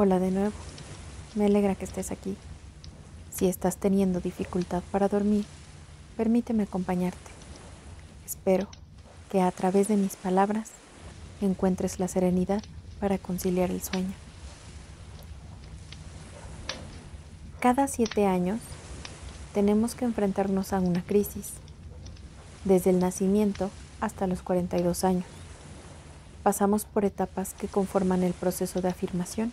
Hola de nuevo. Me alegra que estés aquí. Si estás teniendo dificultad para dormir, permíteme acompañarte. Espero que a través de mis palabras encuentres la serenidad para conciliar el sueño. Cada siete años tenemos que enfrentarnos a una crisis, desde el nacimiento hasta los 42 años. Pasamos por etapas que conforman el proceso de afirmación.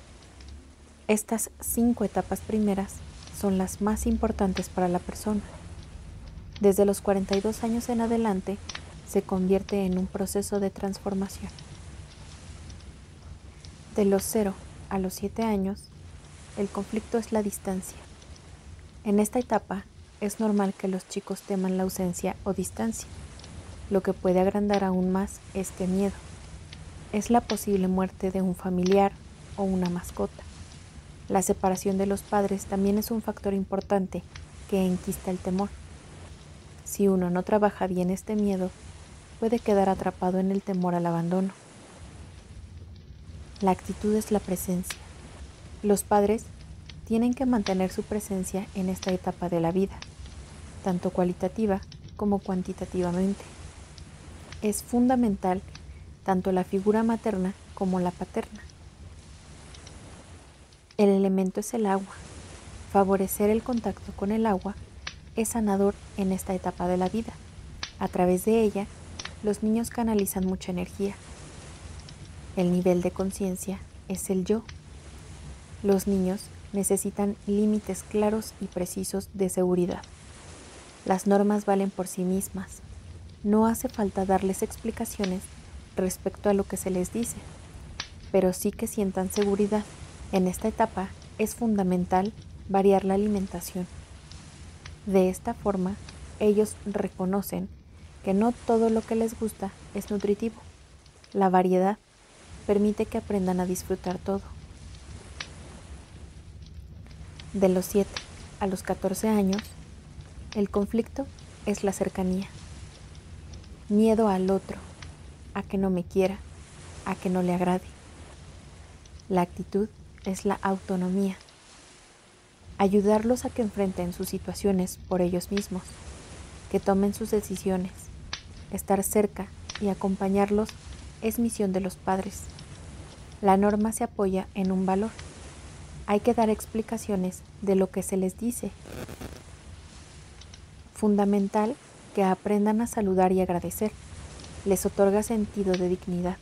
Estas cinco etapas primeras son las más importantes para la persona. Desde los 42 años en adelante se convierte en un proceso de transformación. De los 0 a los 7 años, el conflicto es la distancia. En esta etapa es normal que los chicos teman la ausencia o distancia. Lo que puede agrandar aún más este miedo es la posible muerte de un familiar o una mascota. La separación de los padres también es un factor importante que enquista el temor. Si uno no trabaja bien este miedo, puede quedar atrapado en el temor al abandono. La actitud es la presencia. Los padres tienen que mantener su presencia en esta etapa de la vida, tanto cualitativa como cuantitativamente. Es fundamental tanto la figura materna como la paterna. El elemento es el agua. Favorecer el contacto con el agua es sanador en esta etapa de la vida. A través de ella, los niños canalizan mucha energía. El nivel de conciencia es el yo. Los niños necesitan límites claros y precisos de seguridad. Las normas valen por sí mismas. No hace falta darles explicaciones respecto a lo que se les dice, pero sí que sientan seguridad. En esta etapa es fundamental variar la alimentación. De esta forma, ellos reconocen que no todo lo que les gusta es nutritivo. La variedad permite que aprendan a disfrutar todo. De los 7 a los 14 años, el conflicto es la cercanía. Miedo al otro, a que no me quiera, a que no le agrade. La actitud es la autonomía. Ayudarlos a que enfrenten sus situaciones por ellos mismos, que tomen sus decisiones. Estar cerca y acompañarlos es misión de los padres. La norma se apoya en un valor. Hay que dar explicaciones de lo que se les dice. Fundamental que aprendan a saludar y agradecer les otorga sentido de dignidad.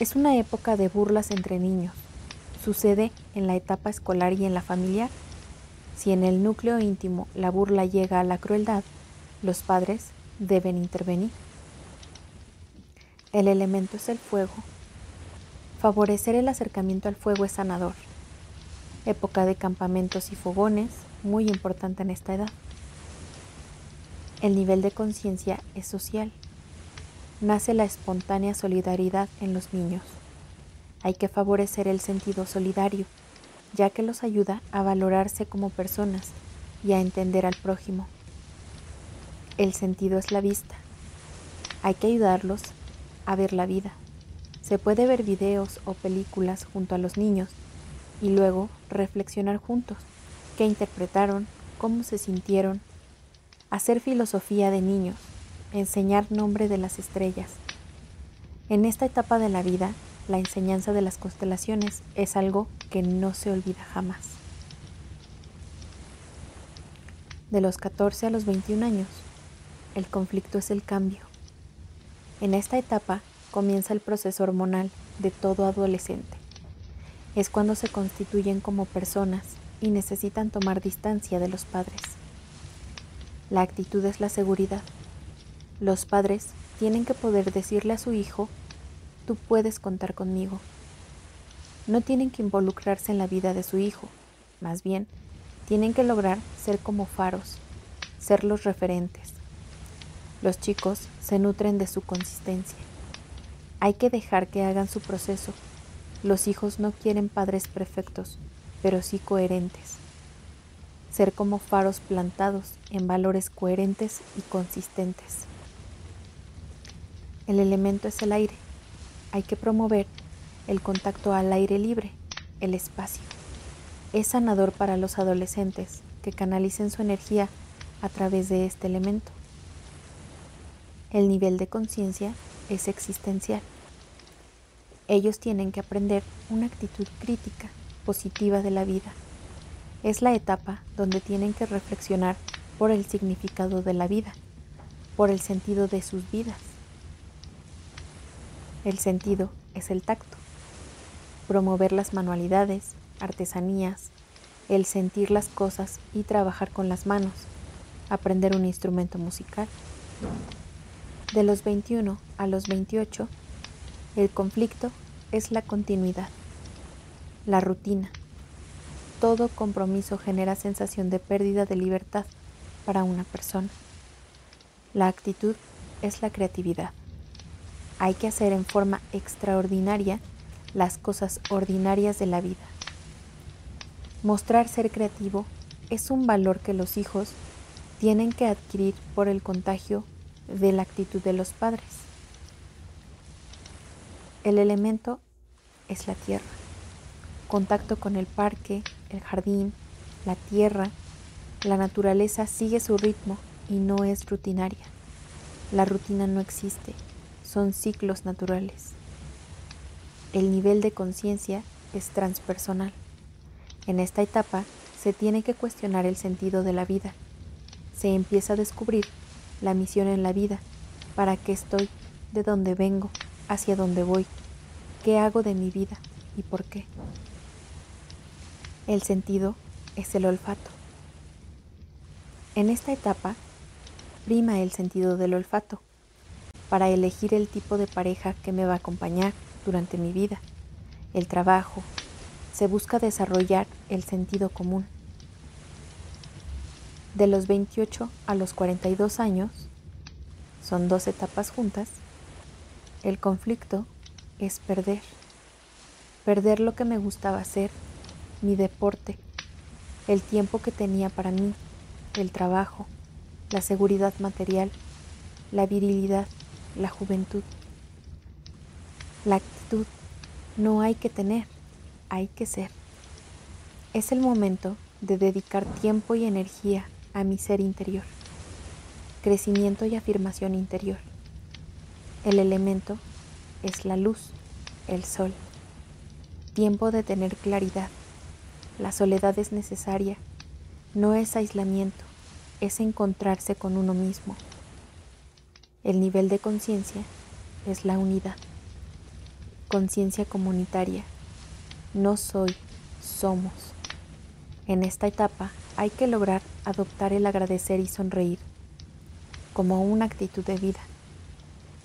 Es una época de burlas entre niños. Sucede en la etapa escolar y en la familiar. Si en el núcleo íntimo la burla llega a la crueldad, los padres deben intervenir. El elemento es el fuego. Favorecer el acercamiento al fuego es sanador. Época de campamentos y fogones, muy importante en esta edad. El nivel de conciencia es social. Nace la espontánea solidaridad en los niños. Hay que favorecer el sentido solidario, ya que los ayuda a valorarse como personas y a entender al prójimo. El sentido es la vista. Hay que ayudarlos a ver la vida. Se puede ver videos o películas junto a los niños y luego reflexionar juntos qué interpretaron, cómo se sintieron hacer filosofía de niños, enseñar nombre de las estrellas. En esta etapa de la vida, la enseñanza de las constelaciones es algo que no se olvida jamás. De los 14 a los 21 años, el conflicto es el cambio. En esta etapa comienza el proceso hormonal de todo adolescente. Es cuando se constituyen como personas y necesitan tomar distancia de los padres. La actitud es la seguridad. Los padres tienen que poder decirle a su hijo, tú puedes contar conmigo. No tienen que involucrarse en la vida de su hijo, más bien, tienen que lograr ser como faros, ser los referentes. Los chicos se nutren de su consistencia. Hay que dejar que hagan su proceso. Los hijos no quieren padres perfectos, pero sí coherentes ser como faros plantados en valores coherentes y consistentes. El elemento es el aire. Hay que promover el contacto al aire libre, el espacio. Es sanador para los adolescentes que canalicen su energía a través de este elemento. El nivel de conciencia es existencial. Ellos tienen que aprender una actitud crítica, positiva de la vida. Es la etapa donde tienen que reflexionar por el significado de la vida, por el sentido de sus vidas. El sentido es el tacto. Promover las manualidades, artesanías, el sentir las cosas y trabajar con las manos, aprender un instrumento musical. De los 21 a los 28, el conflicto es la continuidad, la rutina. Todo compromiso genera sensación de pérdida de libertad para una persona. La actitud es la creatividad. Hay que hacer en forma extraordinaria las cosas ordinarias de la vida. Mostrar ser creativo es un valor que los hijos tienen que adquirir por el contagio de la actitud de los padres. El elemento es la tierra. Contacto con el parque, el jardín, la tierra, la naturaleza sigue su ritmo y no es rutinaria. La rutina no existe, son ciclos naturales. El nivel de conciencia es transpersonal. En esta etapa se tiene que cuestionar el sentido de la vida. Se empieza a descubrir la misión en la vida, para qué estoy, de dónde vengo, hacia dónde voy, qué hago de mi vida y por qué. El sentido es el olfato. En esta etapa prima el sentido del olfato para elegir el tipo de pareja que me va a acompañar durante mi vida, el trabajo. Se busca desarrollar el sentido común. De los 28 a los 42 años, son dos etapas juntas, el conflicto es perder. Perder lo que me gustaba hacer, mi deporte, el tiempo que tenía para mí, el trabajo, la seguridad material, la virilidad, la juventud. La actitud no hay que tener, hay que ser. Es el momento de dedicar tiempo y energía a mi ser interior, crecimiento y afirmación interior. El elemento es la luz, el sol. Tiempo de tener claridad. La soledad es necesaria, no es aislamiento, es encontrarse con uno mismo. El nivel de conciencia es la unidad. Conciencia comunitaria. No soy, somos. En esta etapa hay que lograr adoptar el agradecer y sonreír como una actitud de vida.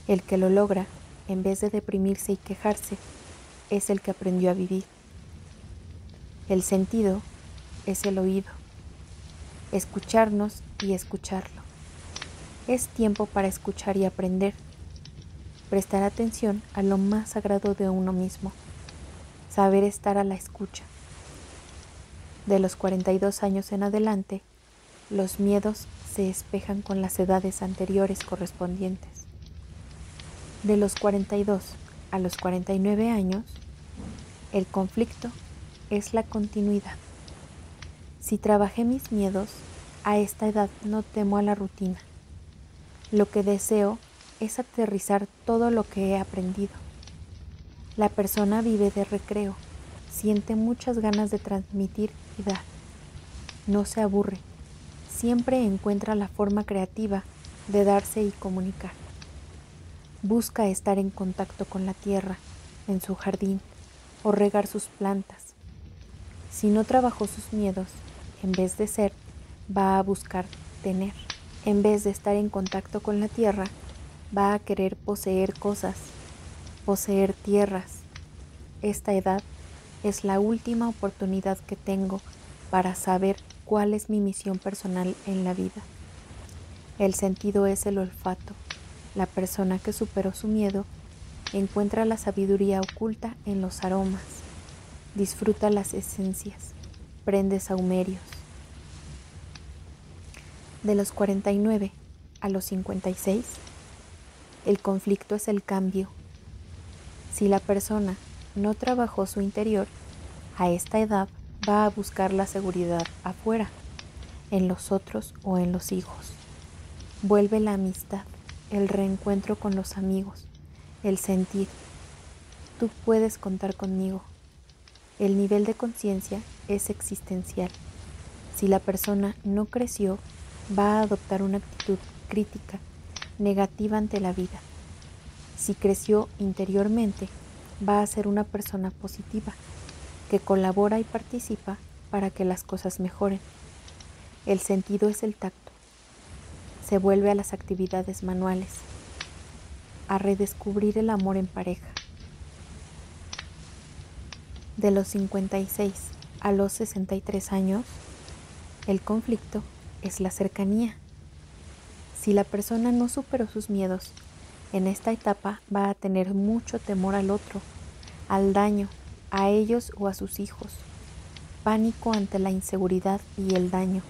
El que lo logra, en vez de deprimirse y quejarse, es el que aprendió a vivir. El sentido es el oído. Escucharnos y escucharlo. Es tiempo para escuchar y aprender. Prestar atención a lo más sagrado de uno mismo. Saber estar a la escucha de los 42 años en adelante, los miedos se espejan con las edades anteriores correspondientes. De los 42 a los 49 años, el conflicto es la continuidad. Si trabajé mis miedos, a esta edad no temo a la rutina. Lo que deseo es aterrizar todo lo que he aprendido. La persona vive de recreo, siente muchas ganas de transmitir y dar. No se aburre, siempre encuentra la forma creativa de darse y comunicar. Busca estar en contacto con la tierra, en su jardín, o regar sus plantas. Si no trabajó sus miedos, en vez de ser, va a buscar tener. En vez de estar en contacto con la tierra, va a querer poseer cosas, poseer tierras. Esta edad es la última oportunidad que tengo para saber cuál es mi misión personal en la vida. El sentido es el olfato. La persona que superó su miedo encuentra la sabiduría oculta en los aromas, disfruta las esencias, prende saumerios. De los 49 a los 56, el conflicto es el cambio. Si la persona no trabajó su interior, a esta edad va a buscar la seguridad afuera, en los otros o en los hijos. Vuelve la amistad, el reencuentro con los amigos, el sentir. Tú puedes contar conmigo. El nivel de conciencia es existencial. Si la persona no creció, va a adoptar una actitud crítica, negativa ante la vida. Si creció interiormente, va a ser una persona positiva, que colabora y participa para que las cosas mejoren. El sentido es el tacto. Se vuelve a las actividades manuales, a redescubrir el amor en pareja. De los 56 a los 63 años, el conflicto es la cercanía. Si la persona no superó sus miedos, en esta etapa va a tener mucho temor al otro, al daño, a ellos o a sus hijos, pánico ante la inseguridad y el daño.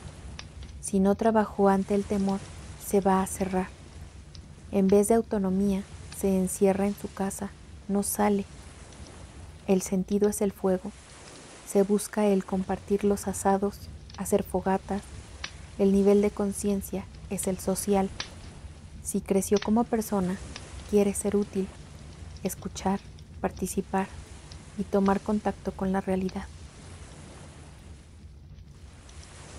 Si no trabajó ante el temor, se va a cerrar. En vez de autonomía, se encierra en su casa, no sale. El sentido es el fuego. Se busca el compartir los asados, hacer fogatas. El nivel de conciencia es el social. Si creció como persona, quiere ser útil, escuchar, participar y tomar contacto con la realidad.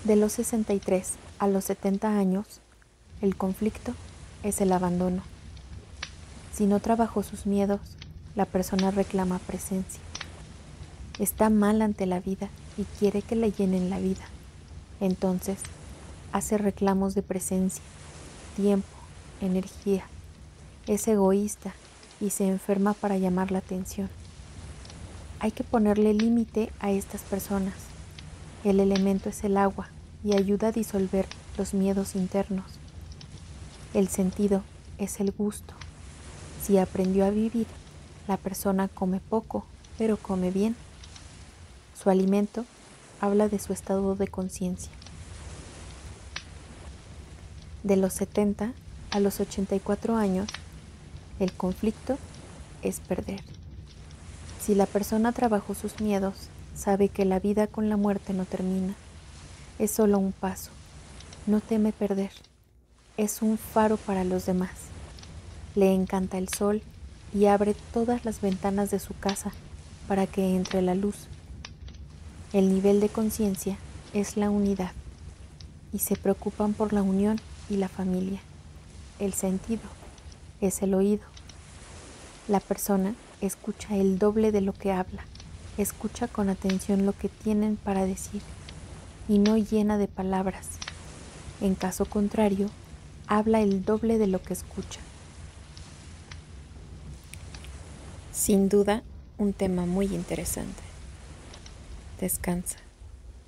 De los 63 a los 70 años, el conflicto es el abandono. Si no trabajó sus miedos, la persona reclama presencia. Está mal ante la vida y quiere que le llenen la vida. Entonces, hace reclamos de presencia, tiempo, energía. Es egoísta y se enferma para llamar la atención. Hay que ponerle límite a estas personas. El elemento es el agua y ayuda a disolver los miedos internos. El sentido es el gusto. Si aprendió a vivir, la persona come poco, pero come bien. Su alimento habla de su estado de conciencia. De los 70 a los 84 años, el conflicto es perder. Si la persona trabajó sus miedos, sabe que la vida con la muerte no termina. Es solo un paso. No teme perder. Es un faro para los demás. Le encanta el sol y abre todas las ventanas de su casa para que entre la luz. El nivel de conciencia es la unidad y se preocupan por la unión y la familia. El sentido es el oído. La persona escucha el doble de lo que habla, escucha con atención lo que tienen para decir y no llena de palabras. En caso contrario, habla el doble de lo que escucha. Sin duda, un tema muy interesante. Descansa.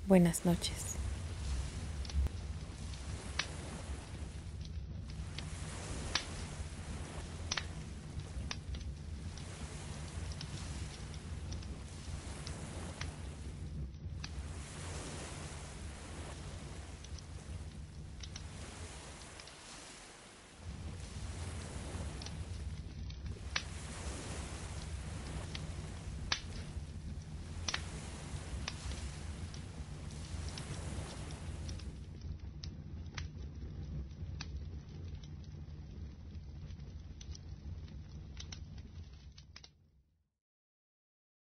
Buenas noches.